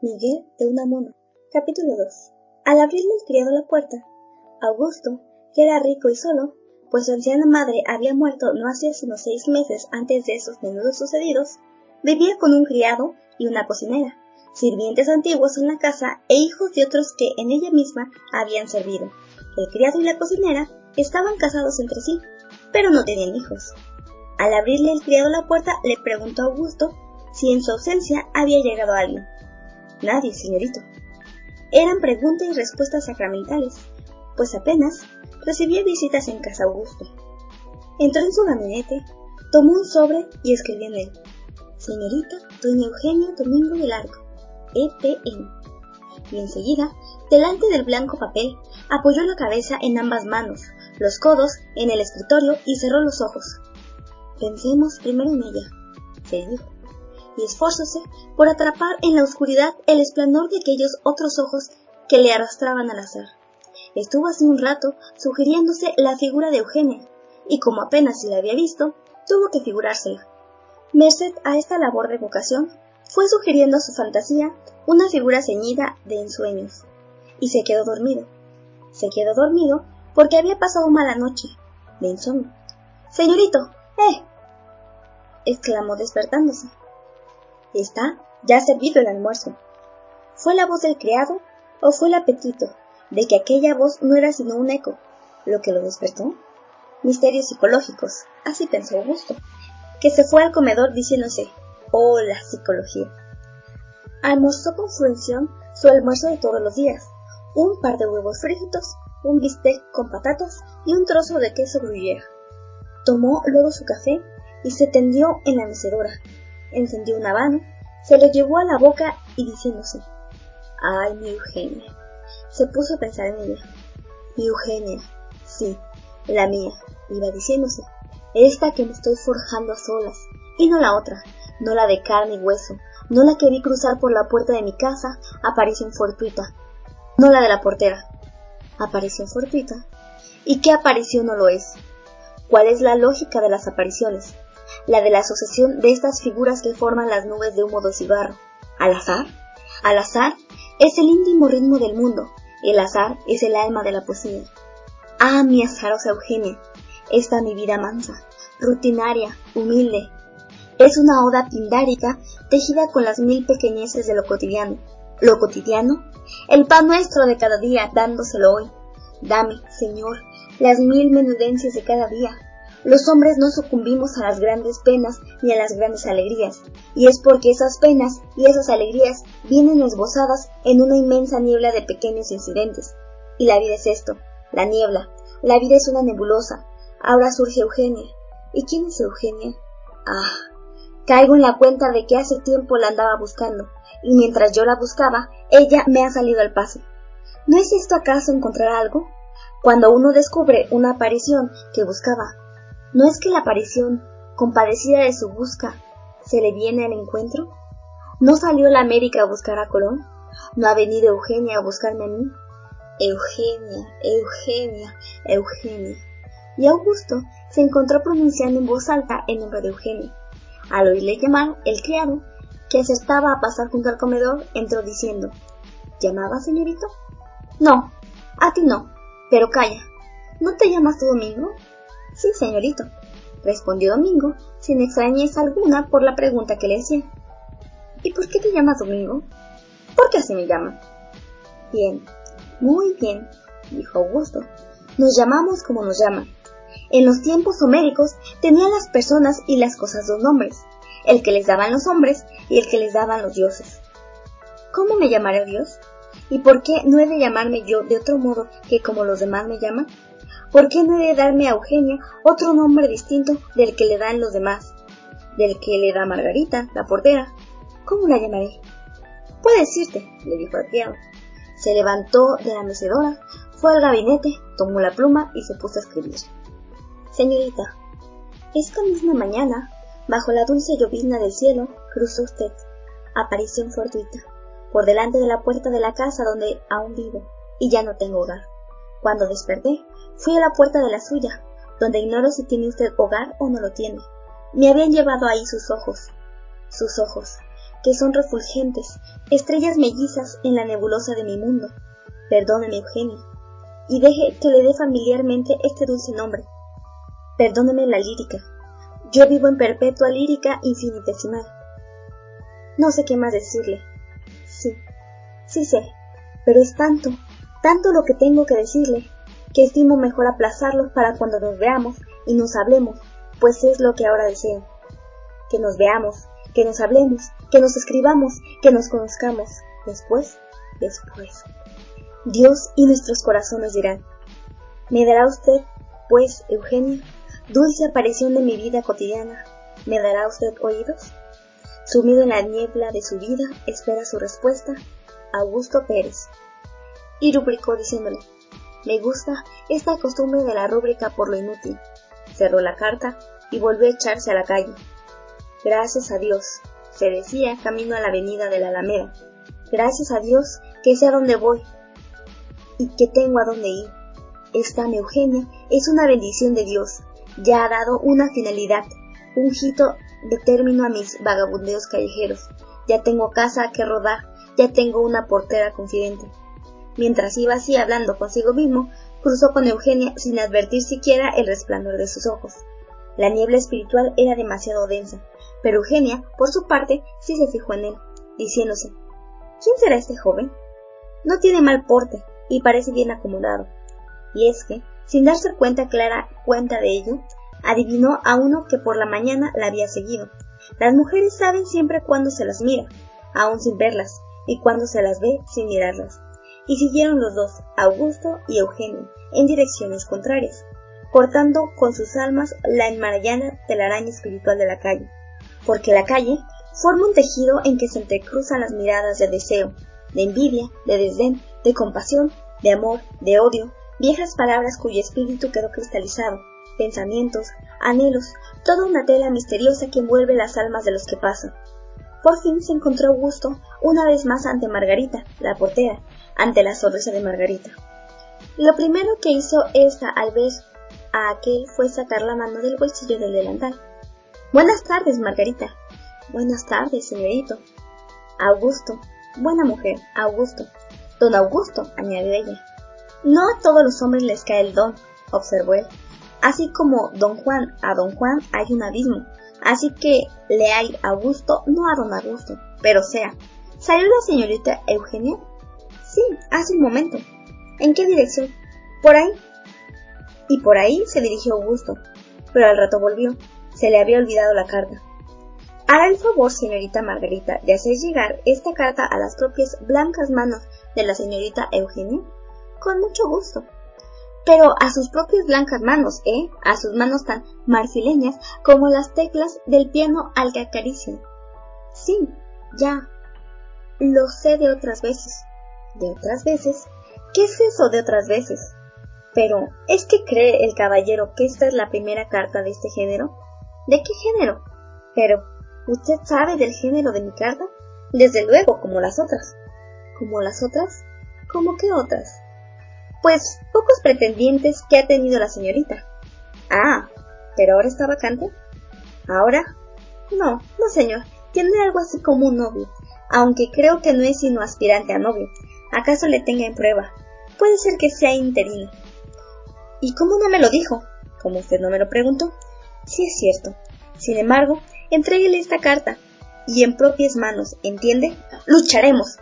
Miguel de Unamuno. Capítulo 2. Al abrirle el criado la puerta, Augusto, que era rico y solo, pues su anciana madre había muerto no hacía sino seis meses antes de esos menudos sucedidos, vivía con un criado y una cocinera, sirvientes antiguos en la casa e hijos de otros que en ella misma habían servido. El criado y la cocinera estaban casados entre sí, pero no tenían hijos. Al abrirle el criado la puerta, le preguntó a Augusto si en su ausencia había llegado alguien. Nadie, señorito. Eran preguntas y respuestas sacramentales, pues apenas recibía visitas en casa Augusto. Entró en su gabinete, tomó un sobre y escribió en él: Señorita Doña Eugenia Domingo del Arco, EPN. Y enseguida, delante del blanco papel, apoyó la cabeza en ambas manos, los codos en el escritorio y cerró los ojos. Pensemos primero en ella, se dijo y por atrapar en la oscuridad el esplendor de aquellos otros ojos que le arrastraban al azar. Estuvo así un rato sugiriéndose la figura de Eugenia, y como apenas se la había visto, tuvo que figurársela. Merced a esta labor de vocación, fue sugiriendo a su fantasía una figura ceñida de ensueños, y se quedó dormido. Se quedó dormido porque había pasado mala noche, de insomnio. Señorito, ¡eh! exclamó despertándose. Está ya servido el almuerzo. ¿Fue la voz del criado o fue el apetito de que aquella voz no era sino un eco lo que lo despertó? Misterios psicológicos, así pensó Augusto, que se fue al comedor diciéndose, oh, la psicología. Almorzó con fruición su almuerzo de todos los días, un par de huevos fritos, un bistec con patatas y un trozo de queso gruyère. Tomó luego su café y se tendió en la mecedora, encendió un habano, se lo llevó a la boca y diciéndose, ay, mi Eugenia. Se puso a pensar en ella. Mi Eugenia, sí, la mía, iba diciéndose, esta que me estoy forjando a solas, y no la otra, no la de carne y hueso, no la que vi cruzar por la puerta de mi casa, aparición fortuita, no la de la portera, aparición fortuita. ¿Y qué aparición no lo es? ¿Cuál es la lógica de las apariciones? La de la asociación de estas figuras que forman las nubes de humo cigarro. ¿Al azar? Al azar es el íntimo ritmo del mundo, el azar es el alma de la poesía. Ah, mi azarosa Eugenia, esta mi vida mansa, rutinaria, humilde, es una oda pindárica tejida con las mil pequeñeces de lo cotidiano. ¿Lo cotidiano? El pan nuestro de cada día, dándoselo hoy. Dame, Señor, las mil menudencias de cada día, los hombres no sucumbimos a las grandes penas ni a las grandes alegrías, y es porque esas penas y esas alegrías vienen esbozadas en una inmensa niebla de pequeños incidentes. Y la vida es esto, la niebla. La vida es una nebulosa. Ahora surge Eugenia. ¿Y quién es Eugenia? Ah, caigo en la cuenta de que hace tiempo la andaba buscando, y mientras yo la buscaba, ella me ha salido al paso. ¿No es esto acaso encontrar algo? Cuando uno descubre una aparición que buscaba ¿No es que la aparición, compadecida de su busca, se le viene al encuentro? ¿No salió la América a buscar a Colón? ¿No ha venido Eugenia a buscarme a mí? Eugenia, Eugenia, Eugenia. Y Augusto se encontró pronunciando en voz alta el nombre de Eugenia. Al oírle llamar, el criado, que acertaba a pasar junto al comedor, entró diciendo, ¿Llamaba, señorito? No, a ti no, pero calla. ¿No te llamas Domingo? Sí, señorito, respondió Domingo, sin extrañeza alguna por la pregunta que le hacía. ¿Y por qué te llamas Domingo? Porque así me llaman. Bien, muy bien, dijo Augusto. Nos llamamos como nos llaman. En los tiempos homéricos tenían las personas y las cosas dos nombres, el que les daban los hombres y el que les daban los dioses. ¿Cómo me llamaré Dios? ¿Y por qué no he de llamarme yo de otro modo que como los demás me llaman? ¿Por qué no he de darme a Eugenia otro nombre distinto del que le dan los demás? Del que le da Margarita, la portera. ¿Cómo la llamaré? Puedes irte, le dijo al criado. Se levantó de la mecedora, fue al gabinete, tomó la pluma y se puso a escribir. Señorita, esta misma mañana, bajo la dulce llovizna del cielo, cruzó usted, aparición fortuita, por delante de la puerta de la casa donde aún vivo, y ya no tengo hogar. Cuando desperté, fui a la puerta de la suya, donde ignoro si tiene usted hogar o no lo tiene. Me habían llevado ahí sus ojos, sus ojos, que son refulgentes, estrellas mellizas en la nebulosa de mi mundo. Perdóneme, Eugenio, y deje que le dé familiarmente este dulce nombre. Perdóneme la lírica. Yo vivo en perpetua lírica infinitesimal. No sé qué más decirle. Sí, sé, pero es tanto, tanto lo que tengo que decirle, que estimo mejor aplazarlo para cuando nos veamos y nos hablemos, pues es lo que ahora deseo. Que nos veamos, que nos hablemos, que nos escribamos, que nos conozcamos. Después, después. Dios y nuestros corazones dirán, ¿me dará usted, pues, Eugenio, dulce aparición de mi vida cotidiana, ¿me dará usted oídos? Sumido en la niebla de su vida, espera su respuesta, Augusto Pérez. Y rubricó diciéndole, me gusta esta costumbre de la rúbrica por lo inútil. Cerró la carta y volvió a echarse a la calle. Gracias a Dios, se decía camino a la avenida de la Alameda. Gracias a Dios que sé a dónde voy y que tengo a dónde ir. Esta Eugenia es una bendición de Dios. Ya ha dado una finalidad, un hito de término a mis vagabundeos callejeros. Ya tengo casa que rodar, ya tengo una portera confidente. Mientras iba así hablando consigo mismo, cruzó con Eugenia sin advertir siquiera el resplandor de sus ojos. La niebla espiritual era demasiado densa, pero Eugenia, por su parte, sí se fijó en él, diciéndose ¿Quién será este joven? No tiene mal porte y parece bien acomodado. Y es que, sin darse cuenta clara cuenta de ello, adivinó a uno que por la mañana la había seguido. Las mujeres saben siempre cuándo se las mira, aun sin verlas, y cuándo se las ve sin mirarlas. Y siguieron los dos, Augusto y Eugenio, en direcciones contrarias, cortando con sus almas la enmarañada telaraña espiritual de la calle, porque la calle forma un tejido en que se entrecruzan las miradas de deseo, de envidia, de desdén, de compasión, de amor, de odio, viejas palabras cuyo espíritu quedó cristalizado, pensamientos, anhelos, toda una tela misteriosa que envuelve las almas de los que pasan. Por fin se encontró Augusto una vez más ante Margarita, la portera, ante la sonrisa de Margarita. Lo primero que hizo esta al ver a aquel fue sacar la mano del bolsillo del delantal. Buenas tardes, Margarita. Buenas tardes, señorito. Augusto. Buena mujer, Augusto. Don Augusto, añadió ella. No a todos los hombres les cae el don, observó él. Así como don Juan a don Juan hay un abismo, así que le hay Augusto no a don Augusto, pero sea. ¿Salió la señorita Eugenia? Sí, hace un momento. ¿En qué dirección? Por ahí. Y por ahí se dirigió Augusto, pero al rato volvió. Se le había olvidado la carta. Hará el favor, señorita Margarita, de hacer llegar esta carta a las propias blancas manos de la señorita Eugenia. Con mucho gusto. Pero a sus propias blancas manos, ¿eh? A sus manos tan marfileñas como las teclas del piano al que acarician. Sí, ya. Lo sé de otras veces de otras veces. ¿Qué es eso de otras veces? Pero, ¿es que cree el caballero que esta es la primera carta de este género? ¿De qué género? Pero, ¿usted sabe del género de mi carta? Desde luego, como las otras. ¿Como las otras? ¿Cómo qué otras? Pues pocos pretendientes que ha tenido la señorita. Ah, pero ahora está vacante. ¿Ahora? No, no señor, tiene algo así como un novio, aunque creo que no es sino aspirante a novio, ¿Acaso le tenga en prueba? Puede ser que sea interino. ¿Y cómo no me lo dijo? Como usted no me lo preguntó. Sí es cierto. Sin embargo, entréguele esta carta. Y en propias manos, ¿entiende? Lucharemos.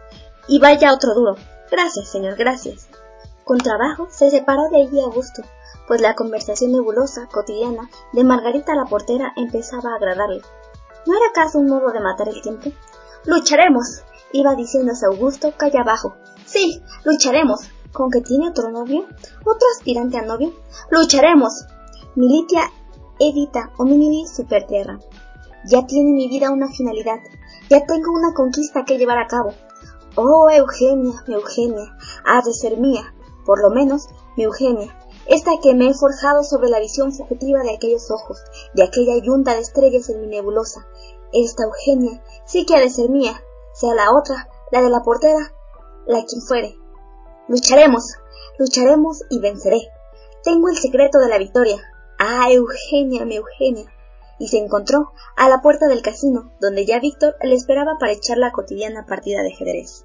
Y vaya otro duro. Gracias, señor, gracias. Con trabajo se separó de allí Augusto, pues la conversación nebulosa, cotidiana, de Margarita la portera empezaba a agradarle. ¿No era acaso un modo de matar el tiempo? Lucharemos. iba diciéndose Augusto calle abajo, Sí, lucharemos. ¿Con que tiene otro novio? ¿Otro aspirante a novio? ¡Lucharemos! Militia Edita Hominidi Superterra. Ya tiene mi vida una finalidad. Ya tengo una conquista que llevar a cabo. Oh, Eugenia, Eugenia, has de ser mía, por lo menos mi Eugenia, esta que me he forjado sobre la visión fugitiva de aquellos ojos, de aquella yunta de estrellas en mi nebulosa. Esta Eugenia sí que ha de ser mía, sea la otra, la de la portera, la quien fuere. Lucharemos, lucharemos y venceré. Tengo el secreto de la victoria. Ah, Eugenia, mi Eugenia. Y se encontró a la puerta del casino, donde ya Víctor le esperaba para echar la cotidiana partida de ajedrez.